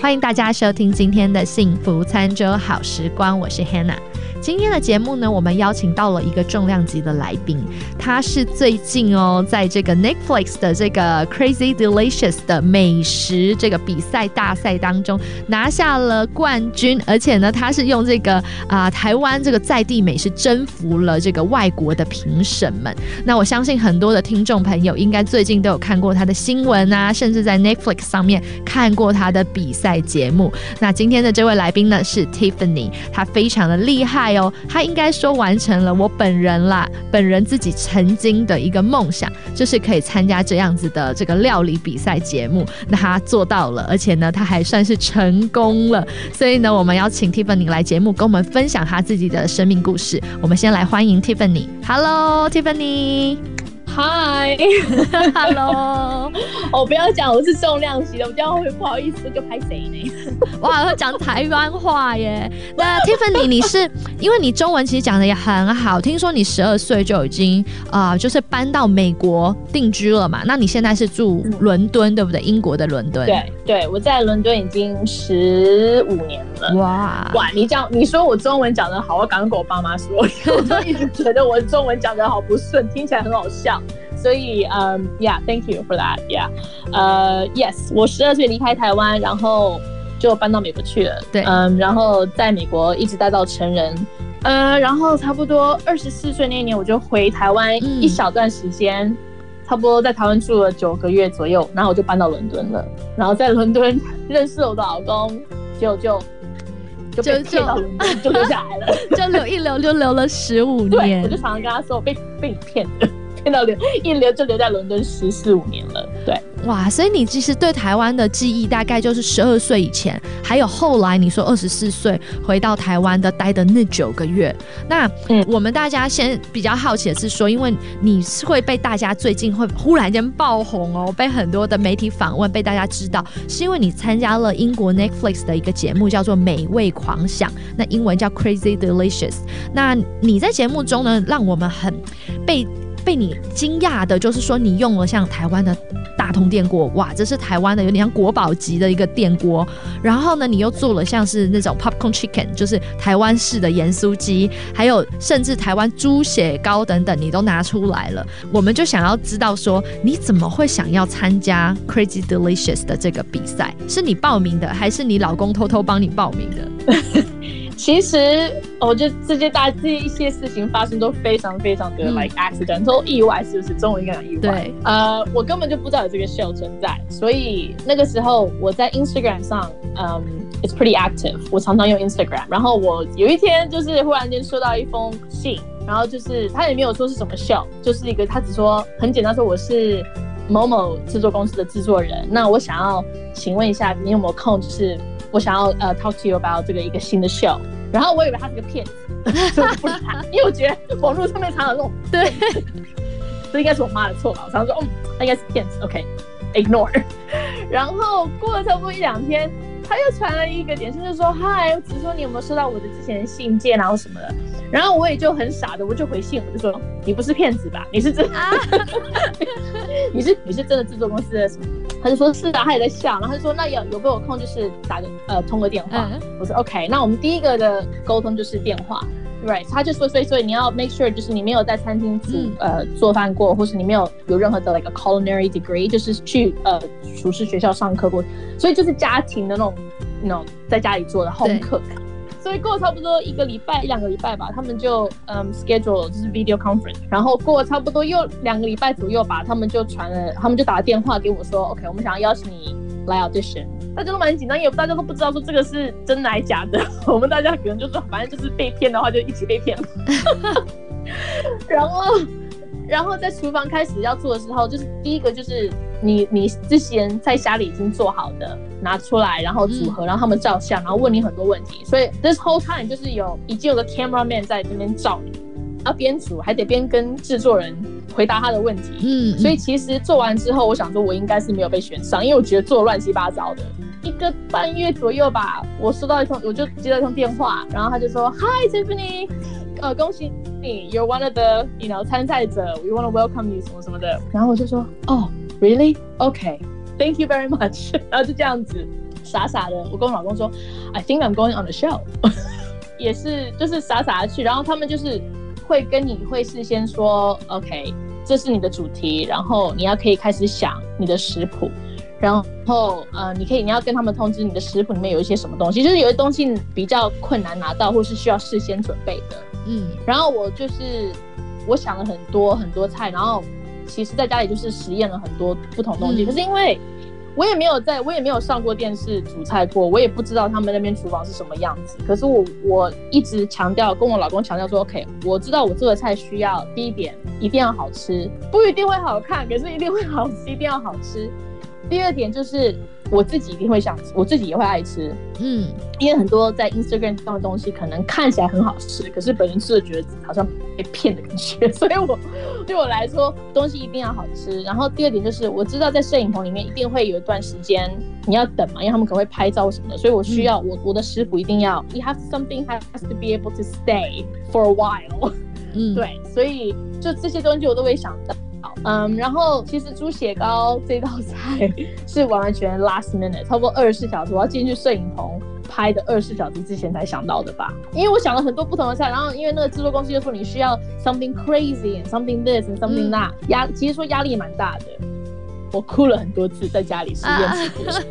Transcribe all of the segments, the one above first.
欢迎大家收听今天的幸福餐桌好时光，我是 Hannah。今天的节目呢，我们邀请到了一个重量级的来宾，他是最近哦，在这个 Netflix 的这个 Crazy Delicious 的美食这个比赛大赛当中拿下了冠军，而且呢，他是用这个啊台湾这个在地美食征服了这个外国的评审们。那我相信很多的听众朋友应该最近都有看过他的新闻啊，甚至在 Netflix 上面看过他的比赛节目。那今天的这位来宾呢是 Tiffany，他非常的厉害。哦，他应该说完成了我本人啦，本人自己曾经的一个梦想，就是可以参加这样子的这个料理比赛节目。那他做到了，而且呢，他还算是成功了。所以呢，我们邀请 Tiffany 来节目，跟我们分享他自己的生命故事。我们先来欢迎 Tiffany。Hello，Tiffany。Hi，Hello，我不要讲我是重量级的，我这样会不好意思就拍谁呢？哇，会讲台湾话耶！那 Tiffany，你是因为你中文其实讲的也很好，听说你十二岁就已经啊，就是搬到美国定居了嘛？那你现在是住伦敦对不对？英国的伦敦。对对，我在伦敦已经十五年了。哇哇，你这样你说我中文讲的好，我赶快跟我爸妈说，我就一直觉得我中文讲的好不顺，听起来很好笑。所以，嗯，Yeah，Thank you for that，Yeah，呃，Yes，我十二岁离开台湾，然后就搬到美国去了。对，嗯，然后在美国一直待到成人，呃，然后差不多二十四岁那一年，我就回台湾一小段时间，差不多在台湾住了九个月左右，然后我就搬到伦敦了。然后在伦敦认识我的老公，就就就 就留下来了，就留一留就留了十五年。我就常常跟他说，我被被你骗的。骗到留一留就留在伦敦十四五年了，对，哇，所以你其实对台湾的记忆大概就是十二岁以前，还有后来你说二十四岁回到台湾的待的那九个月。那我们大家先比较好奇的是说，因为你是会被大家最近会忽然间爆红哦，被很多的媒体访问，被大家知道，是因为你参加了英国 Netflix 的一个节目叫做《美味狂想》，那英文叫 Crazy Delicious。那你在节目中呢，让我们很被。被你惊讶的，就是说你用了像台湾的大同电锅，哇，这是台湾的有点像国宝级的一个电锅。然后呢，你又做了像是那种 popcorn chicken，就是台湾式的盐酥鸡，还有甚至台湾猪血糕等等，你都拿出来了。我们就想要知道说，你怎么会想要参加 Crazy Delicious 的这个比赛？是你报名的，还是你老公偷偷帮你报名的？其实，我觉得这些大这一些事情发生都非常非常的 like accident，都意外，是不是？中文应该讲意外。对。呃，我根本就不知道有这个 show 存在，所以那个时候我在 Instagram 上，嗯，it's pretty active，我常常用 Instagram。然后我有一天就是忽然间收到一封信，然后就是他也没有说是什么 show，就是一个他只说很简单说我是某某制作公司的制作人，那我想要请问一下你有没有空，就是。我想要呃 talk to you about 这个一个新的 show，然后我以为他是个骗子，所以我不理他，因为我觉得网络上面常有那种 对，这应该是我妈的错吧，我常常说嗯，他应该是骗子，OK，ignore，然后过了差不多一两天。他又传了一个点信，就说：“嗨，只是说你有没有收到我的之前的信件然后什么的。”然后我也就很傻的，我就回信，我就说：“你不是骗子吧？你是真，你是你是真的制作公司的什么？”他就说：“是的。”他也在笑，然后他就说：“那有有没有空就是打个呃通个电话？”我说：“OK。”那我们第一个的沟通就是电话。Right，他就说，所以所以你要 make sure，就是你没有在餐厅煮呃做饭过，或是你没有有任何的 like a culinary degree，就是去呃厨师学校上课过，所以就是家庭的那种那种在家里做的 home cook。所以过了差不多一个礼拜一两个礼拜吧，他们就嗯 schedule 就是 video conference，然后过了差不多又两个礼拜左右吧，他们就传了，他们就打了电话给我说，OK，我们想要邀请你来 audition。大家都蛮紧张，也大家都不知道说这个是真的还是假的。我们大家可能就说，反正就是被骗的话，就一起被骗了。然后，然后在厨房开始要做的时候，就是第一个就是你你之前在家里已经做好的拿出来，然后组合，然后他们照相，然后问你很多问题。所以 this whole time 就是有已经有个 camera man 在那边照你，要边组还得边跟制作人回答他的问题。嗯，所以其实做完之后，我想说我应该是没有被选上，因为我觉得做乱七八糟的。一个半月左右吧，我收到一通，我就接到一通电话，然后他就说：“Hi Tiffany，呃，恭喜你，You're one of the you know 参赛者，We want to welcome you 什么什么的。然后我就说，哦，Really? Okay, thank you very much。然后就这样子傻傻的，我跟我老公说，I think I'm going on the show。也是就是傻傻的去，然后他们就是会跟你会事先说，OK，这是你的主题，然后你要可以开始想你的食谱。然后，呃，你可以，你要跟他们通知你的食谱里面有一些什么东西，就是有些东西比较困难拿到，或是需要事先准备的。嗯，然后我就是我想了很多很多菜，然后其实在家里就是实验了很多不同东西。可是因为我也没有在，我也没有上过电视煮菜过，我也不知道他们那边厨房是什么样子。可是我我一直强调，跟我老公强调说，OK，我知道我做的菜需要第一点一定要好吃，不一定会好看，可是一定会好吃，一定要好吃。第二点就是我自己一定会想吃，我自己也会爱吃，嗯，因为很多在 Instagram 上的东西可能看起来很好吃，可是本人吃了觉得好像被骗的感觉，所以我对我来说东西一定要好吃。然后第二点就是我知道在摄影棚里面一定会有一段时间你要等嘛，因为他们可能会拍照什么的，所以我需要我我的师傅一定要，you have something has to be able to stay for a while，嗯，对，所以就这些东西我都会想到。嗯，然后其实猪血糕这道菜是完完全 last minute，差不多二十四小时，我要进去摄影棚拍的二十四小时之前才想到的吧？因为我想了很多不同的菜，然后因为那个制作公司就说你需要 something crazy and something this and something that，压其实说压力蛮大的。我哭了很多次，在家里实验吃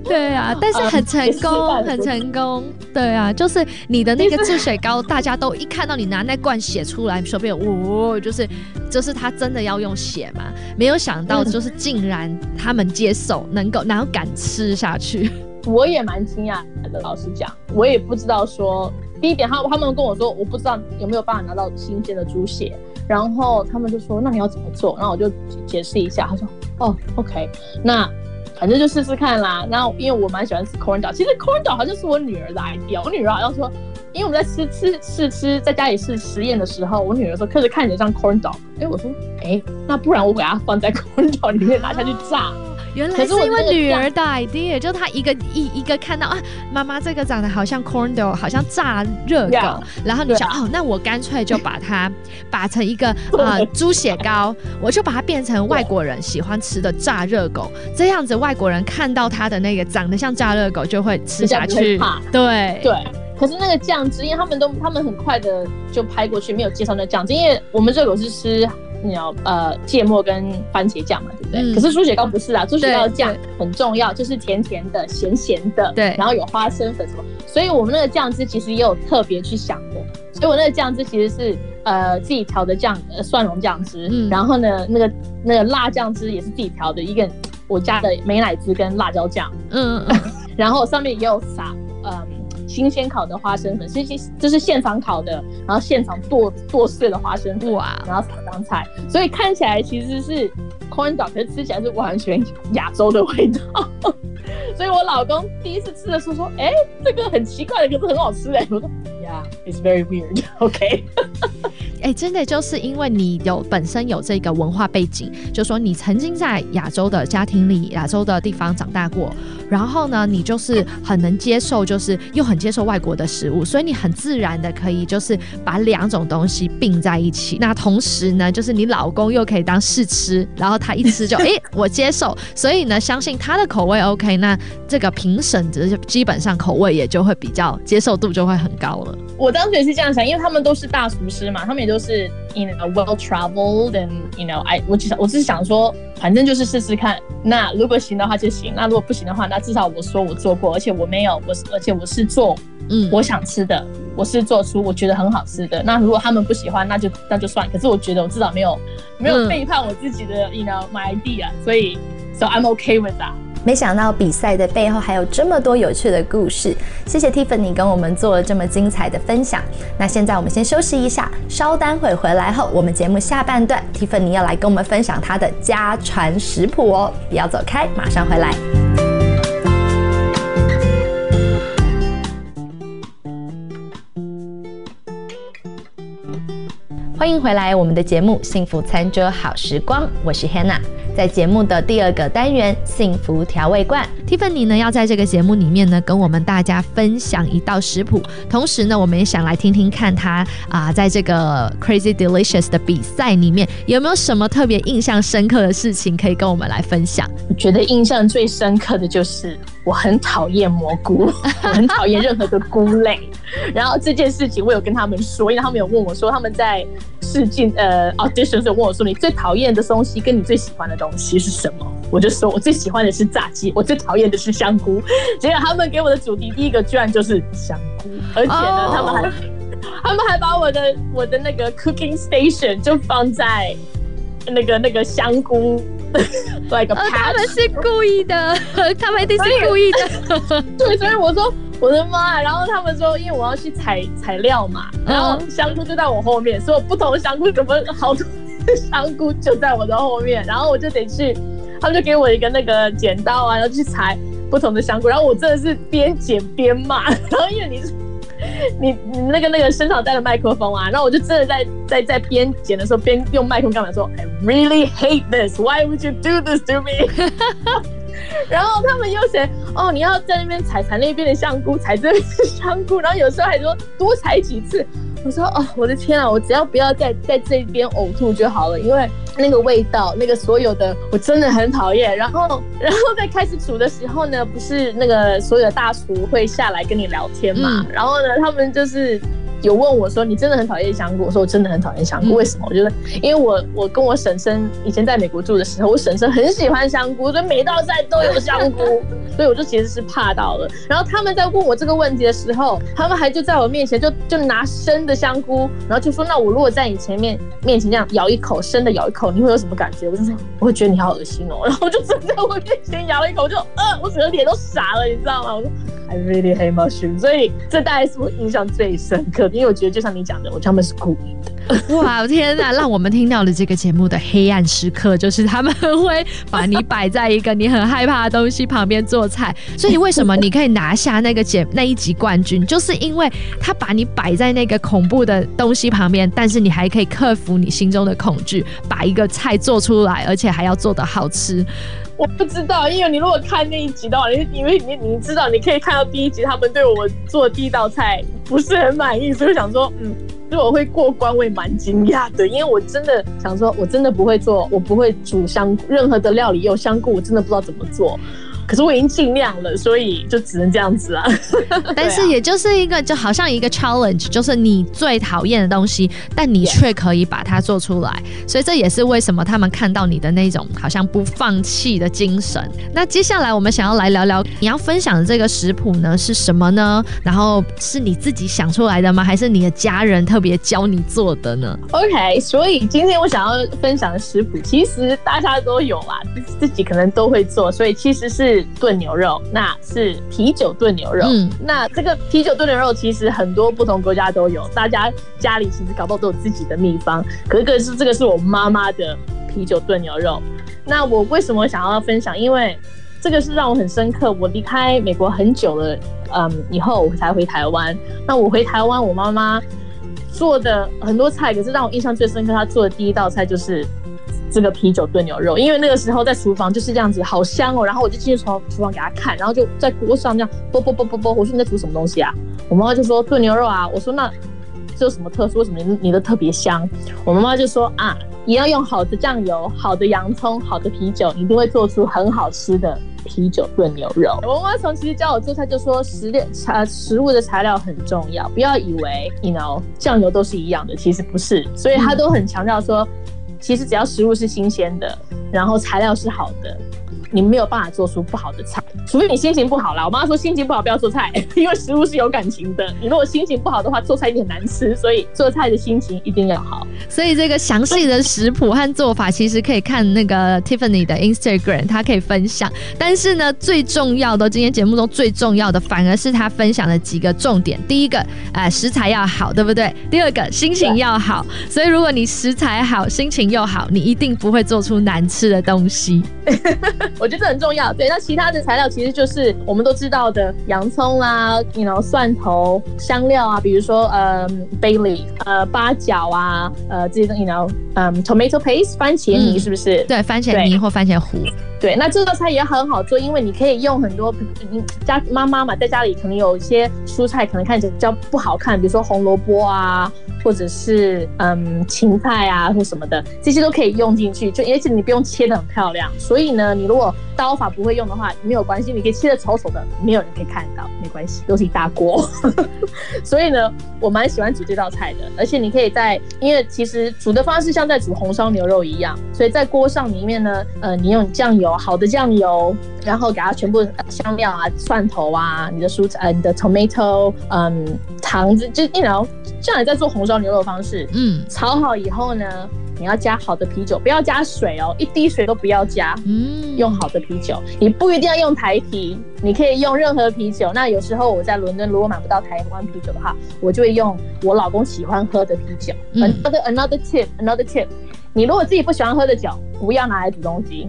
对啊，但是很成功，很成功。对啊，就是你的那个治水膏，大家都一看到你拿那罐血出来，说不定哦，就是就是他真的要用血嘛？没有想到，就是竟然他们接受，能够然后敢吃下去。我也蛮惊讶的，老实讲，我也不知道说第一点，他他们跟我说，我不知道有没有办法拿到新鲜的猪血。然后他们就说：“那你要怎么做？”然后我就解释一下。他说：“哦，OK，那反正就试试看啦。”然后因为我蛮喜欢吃 corn dog，其实 corn dog 好像是我女儿的 idea。我女儿好像说，因为我们在吃吃试吃，在家里试实验的时候，我女儿说：“可是看起来像 corn dog。”哎，我说：“哎，那不然我给它放在 corn dog 里面拿下去炸。”原来是因为女儿的 idea，就她一个一一个看到啊，妈妈这个长得好像 corn dog，好像炸热狗，然后你想哦，那我干脆就把它把成一个呃猪血糕，我就把它变成外国人喜欢吃的炸热狗，这样子外国人看到它的那个长得像炸热狗就会吃下去。对对，可是那个酱汁，因为他们都他们很快的就拍过去，没有介绍那酱汁，因为我们热狗是吃。你要呃芥末跟番茄酱嘛，对不对？可是猪血糕不是啊，猪血糕酱很重要，就是甜甜的、咸咸的，对。然后有花生粉什么，所以我们那个酱汁其实也有特别去想的。所以我那个酱汁其实是呃自己调的酱，呃蒜蓉酱汁。嗯。然后呢，那个那个辣酱汁也是自己调的，一个我加的美乃滋跟辣椒酱。嗯嗯。然后上面也有撒嗯。新鲜烤的花生粉，这些这是现场烤的，然后现场剁剁碎的花生粉，哇，然后撒上菜，所以看起来其实是 corn dog，可是吃起来是完全亚洲的味道。所以我老公第一次吃的时候说：“哎，这个很奇怪的，可是很好吃哎。”我说：“Yeah，it's very weird。” OK。哎，真的就是因为你有本身有这个文化背景，就说你曾经在亚洲的家庭里、亚洲的地方长大过，然后呢，你就是很能接受，就是又很接受外国的食物，所以你很自然的可以就是把两种东西并在一起。那同时呢，就是你老公又可以当试吃，然后他一吃就 哎我接受，所以呢，相信他的口味 OK，那这个评审就基本上口味也就会比较接受度就会很高了。我当时也是这样想，因为他们都是大厨师嘛，他们也都是 in a well traveled and you know I 我只想我只是想说，反正就是试试看。那如果行的话就行，那如果不行的话，那至少我说我做过，而且我没有我，而且我是做嗯我想吃的，我是做出我觉得很好吃的。那如果他们不喜欢，那就那就算。可是我觉得我至少没有没有背叛我自己的 you know my idea，所以 so I'm okay with that。没想到比赛的背后还有这么多有趣的故事，谢谢 Tiffany 跟我们做了这么精彩的分享。那现在我们先休息一下，稍待会回来后，我们节目下半段，Tiffany 要来跟我们分享她的家传食谱哦，不要走开，马上回来。欢迎回来，我们的节目《幸福餐桌好时光》，我是 Hannah。在节目的第二个单元“幸福调味罐 ”，Tiffany 呢要在这个节目里面呢跟我们大家分享一道食谱，同时呢我们也想来听听看他啊在这个 Crazy Delicious 的比赛里面有没有什么特别印象深刻的事情可以跟我们来分享。我觉得印象最深刻的就是我很讨厌蘑菇，我很讨厌任何的菇类。然后这件事情我有跟他们说，因为他们有问我说他们在试镜呃 audition 时候问我说你最讨厌的东西跟你最喜欢的东西是什么？我就说我最喜欢的是炸鸡，我最讨厌的是香菇。结果他们给我的主题第一个居然就是香菇，而且呢他们还他们还把我的我的那个 cooking station 就放在那个那个香菇。like a patch，他们是故意的，他们一定是故意的。对，所以我说我的妈！然后他们说，因为我要去采材料嘛，然后香菇就在我后面，所以不同的香菇怎么好多香菇就在我的后面，然后我就得去，他们就给我一个那个剪刀啊，然后去采不同的香菇，然后我真的是边剪边骂，然后因为你是。你你那个那个身上带了麦克风啊，然后我就真的在在在边剪的时候边用麦克风干嘛说，I really hate this. Why would you do this to me? 然后他们又说哦，你要在那边采采那边的香菇，踩这边香菇，然后有时候还说多踩几次。我说哦，我的天啊，我只要不要在在这边呕吐就好了，因为那个味道，那个所有的我真的很讨厌。然后然后在开始煮的时候呢，不是那个所有的大厨会下来跟你聊天嘛？然后呢，他们就是。有问我说：“你真的很讨厌香菇？”我说：“我真的很讨厌香菇。为什么？我觉得，因为我我跟我婶婶以前在美国住的时候，我婶婶很喜欢香菇，所以每道菜都有香菇，所以我就其实是怕到了。然后他们在问我这个问题的时候，他们还就在我面前就就拿生的香菇，然后就说：那我如果在你前面面前这样咬一口生的咬一口，你会有什么感觉？我就说我会觉得你好恶心哦。然后就站在我面前咬了一口，就呃，我整个脸都傻了，你知道吗？我说。” I really hate mushrooms，所以这大概是我印象最深刻的，因为我觉得就像你讲的，我他们是故意的。哇天哪，让我们听到了这个节目的黑暗时刻，就是他们会把你摆在一个你很害怕的东西旁边做菜。所以为什么你可以拿下那个节那一集冠军，就是因为他把你摆在那个恐怖的东西旁边，但是你还可以克服你心中的恐惧，把一个菜做出来，而且还要做的好吃。我不知道，因为你如果看那一集的话，你因为你你知道，你可以看到第一集，他们对我做第一道菜不是很满意，所以想说，嗯，如果会过关，我也蛮惊讶的，因为我真的想说，我真的不会做，我不会煮香任何的料理有香菇，我真的不知道怎么做。可是我已经尽量了，所以就只能这样子啊。但是也就是一个，就好像一个 challenge，就是你最讨厌的东西，但你却可以把它做出来。所以这也是为什么他们看到你的那种好像不放弃的精神。那接下来我们想要来聊聊你要分享的这个食谱呢是什么呢？然后是你自己想出来的吗？还是你的家人特别教你做的呢？OK，所以今天我想要分享的食谱，其实大家都有啊，自己可能都会做，所以其实是。炖牛肉，那是啤酒炖牛肉。嗯，那这个啤酒炖牛肉其实很多不同国家都有，大家家里其实搞不好都有自己的秘方。可是，是这个是我妈妈的啤酒炖牛肉。那我为什么想要分享？因为这个是让我很深刻。我离开美国很久了，嗯，以后我才回台湾。那我回台湾，我妈妈做的很多菜，可是让我印象最深刻，她做的第一道菜就是。这个啤酒炖牛肉，因为那个时候在厨房就是这样子，好香哦。然后我就进去厨厨房给他看，然后就在锅上这样啵啵啵啵啵。我说你在煮什么东西啊？我妈妈就说炖牛肉啊。我说那这有什么特殊？为什么你的特别香？我妈妈就说啊，你要用好的酱油、好的洋葱、好的啤酒，你一定会做出很好吃的啤酒炖牛肉。我妈妈从其实教我做菜就说食料材食物的材料很重要，不要以为 you know 酱油都是一样的，其实不是。所以她都很强调说。其实只要食物是新鲜的，然后材料是好的。你没有办法做出不好的菜，除非你心情不好啦。我妈说心情不好不要做菜，因为食物是有感情的。你如果心情不好的话，做菜一定很难吃。所以做菜的心情一定要好。所以这个详细的食谱和做法，其实可以看那个 Tiffany 的 Instagram，她可以分享。但是呢，最重要的今天节目中最重要的，反而是她分享的几个重点。第一个，呃，食材要好，对不对？第二个，心情要好。所以如果你食材好，心情又好，你一定不会做出难吃的东西。我觉得这很重要。对，那其他的材料其实就是我们都知道的洋葱啦，you know 蒜头、香料啊，比如说呃 bay leaf，呃八角啊，呃这些东西，you know，嗯 tomato paste 番茄泥嗯是不是？对，番茄泥或番茄糊，对，那这道菜也很好做，因为你可以用很多嗯家妈妈嘛，在家里可能有一些蔬菜可能看起来比较不好看，比如说红萝卜啊，或者是嗯芹菜啊或什么的，这些都可以用进去，就而且你不用切的很漂亮。所以呢，你如果刀法不会用的话，没有关系，你可以切的丑丑的，没有人可以看到，没关系，都是一大锅。所以呢，我蛮喜欢煮这道菜的，而且你可以在，因为其实煮的方式像在煮红烧牛肉一样，所以在锅上里面呢，呃，你用酱油，好的酱油，然后给它全部呃香料啊、蒜头啊、你的蔬菜、呃、你的 tomato，嗯，糖子，就一然后这样你在做红烧牛肉的方式，嗯炒好以后呢，你要加好的啤酒，不要加水哦，一滴水都不要加。嗯，用好的啤酒，你不一定要用台啤，你可以用任何啤酒。那有时候我在伦敦如果买不到台湾啤酒的话，我就会用我老公喜欢喝的啤酒。嗯 Another another tip, another tip，你如果自己不喜欢喝的酒，不要拿来煮东西。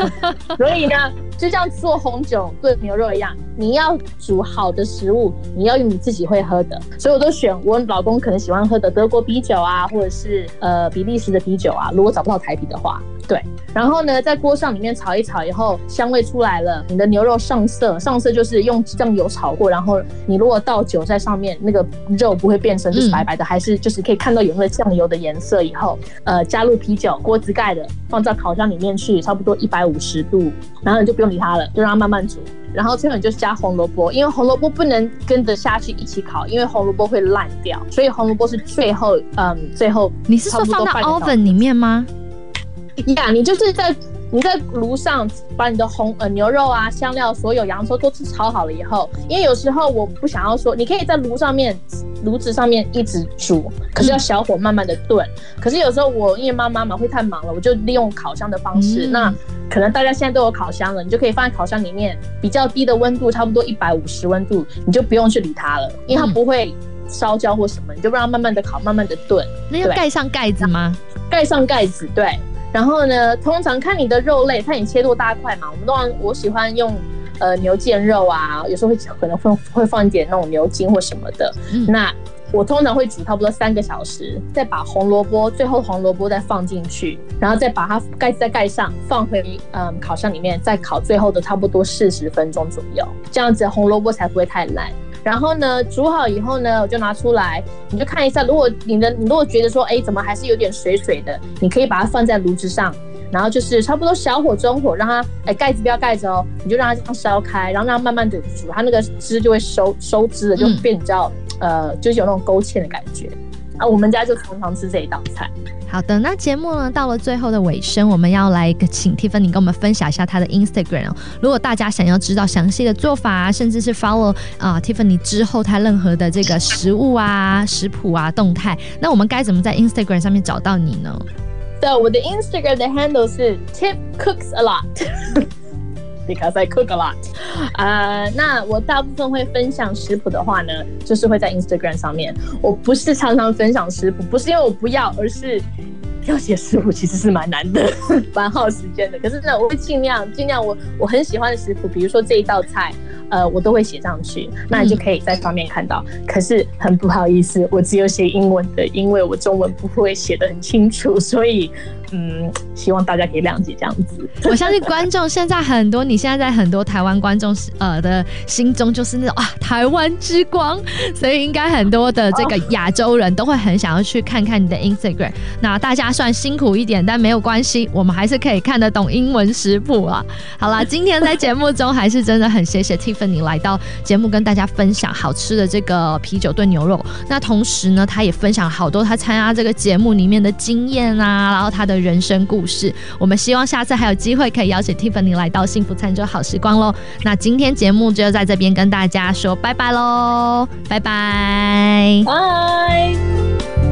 所以呢，就像做红酒炖牛肉一样，你要煮好的食物，你要用你自己会喝的。所以我都选我老公可能喜欢喝的德国啤酒啊，或者是呃比利时的啤酒啊。如果找不到台啤的话，对。然后呢，在锅上里面炒一炒以后，香味出来了，你的牛肉上色，上色就是用酱油炒过，然后你如果倒酒在上面，那个肉不会变成就是白白的，还是就是可以看到有那个酱油的颜色。以后，呃，加入啤酒，锅子盖的，放到烤箱里面去，差不多一百五十度，然后你就不用理它了，就让它慢慢煮。然后最后你就加红萝卜，因为红萝卜不能跟着下去一起烤，因为红萝卜会烂掉，所以红萝卜是最后，嗯，最后你是说放到 oven 里面吗？呀你就是在你在炉上把你的红呃牛肉啊、香料、所有洋葱都是炒好了以后，因为有时候我不想要说，你可以在炉上面炉子上面一直煮，可是要小火慢慢的炖。可是有时候我因为妈妈嘛会太忙了，我就利用烤箱的方式。嗯那可能大家现在都有烤箱了，你就可以放在烤箱里面，比较低的温度，差不多一百五十温度，你就不用去理它了，因为它嗯不会烧焦或什么，你就让它慢慢的烤，慢慢的炖。那要盖上盖子吗？盖上盖子，对。然后呢，通常看你的肉类，看你切多大块嘛。我们通常我喜欢用呃牛腱肉啊，有时候会可能会会放一点那种牛筋或什么的。嗯那我通常会煮差不多三个小时，再把红萝卜最后红萝卜再放进去，然后再把它盖子再盖上，放回嗯烤箱里面，再烤最后的差不多四十分钟左右，这样子红萝卜才不会太烂。然后呢，煮好以后呢，我就拿出来，你就看一下，如果你的你如果觉得说，哎，怎么还是有点水水的，你可以把它放在炉子上，然后就是差不多小火中火，让它，哎，盖子不要盖着哦，你就让它这样烧开，然后让它慢慢的煮，它那个汁就会收收汁了，就嗯变比较、呃，就是有那种勾芡的感觉。啊，我们家就常常吃这一道菜。好的，那节目呢到了最后的尾声，我们要来请 Tiffany 跟我们分享一下她的 Instagram 哦。如果大家想要知道详细的做法啊，甚至是 follow 啊、Tiffany 之后她任何的这个食物啊、食谱啊、动态，那我们该怎么在 Instagram 上面找到你呢？对，我的 Instagram 的 handle 是 Tip Cooks a lot。Because I cook a lot，呃，那我大部分会分享食谱的话呢，就是会在 Instagram 上面。我不是常常分享食谱，不是因为我不要，而是要写食谱其实是蛮难的，蛮耗时间的。可是呢，我会尽量尽量我我很喜欢的食谱，比如说这一道菜，呃，我都会写上去，那你就可以在上面看到。可是很不好意思，我只有写英文的，因为我中文不会写得很清楚，所以嗯，希望大家可以谅解这样子。我相信观众现在很多，你现在在很多台湾观众呃的心中就是那种啊台湾之光，所以应该很多的这个亚洲人都会很想要去看看你的 Instagram。那大家算辛苦一点，但没有关系，我们还是可以看得懂英文食谱啊。好啦，今天在节目中还是真的很谢谢 Tiffany 来到节目跟大家分享好吃的这个啤酒炖牛肉。那同时呢，他也分享好多他参加这个节目里面的经验啊，然后他的人生故事。我们希望下次还有机会可以邀请 Tiffany 来到幸福餐桌好时光喽。那今天节目就在这边跟大家说拜拜喽，拜拜。拜。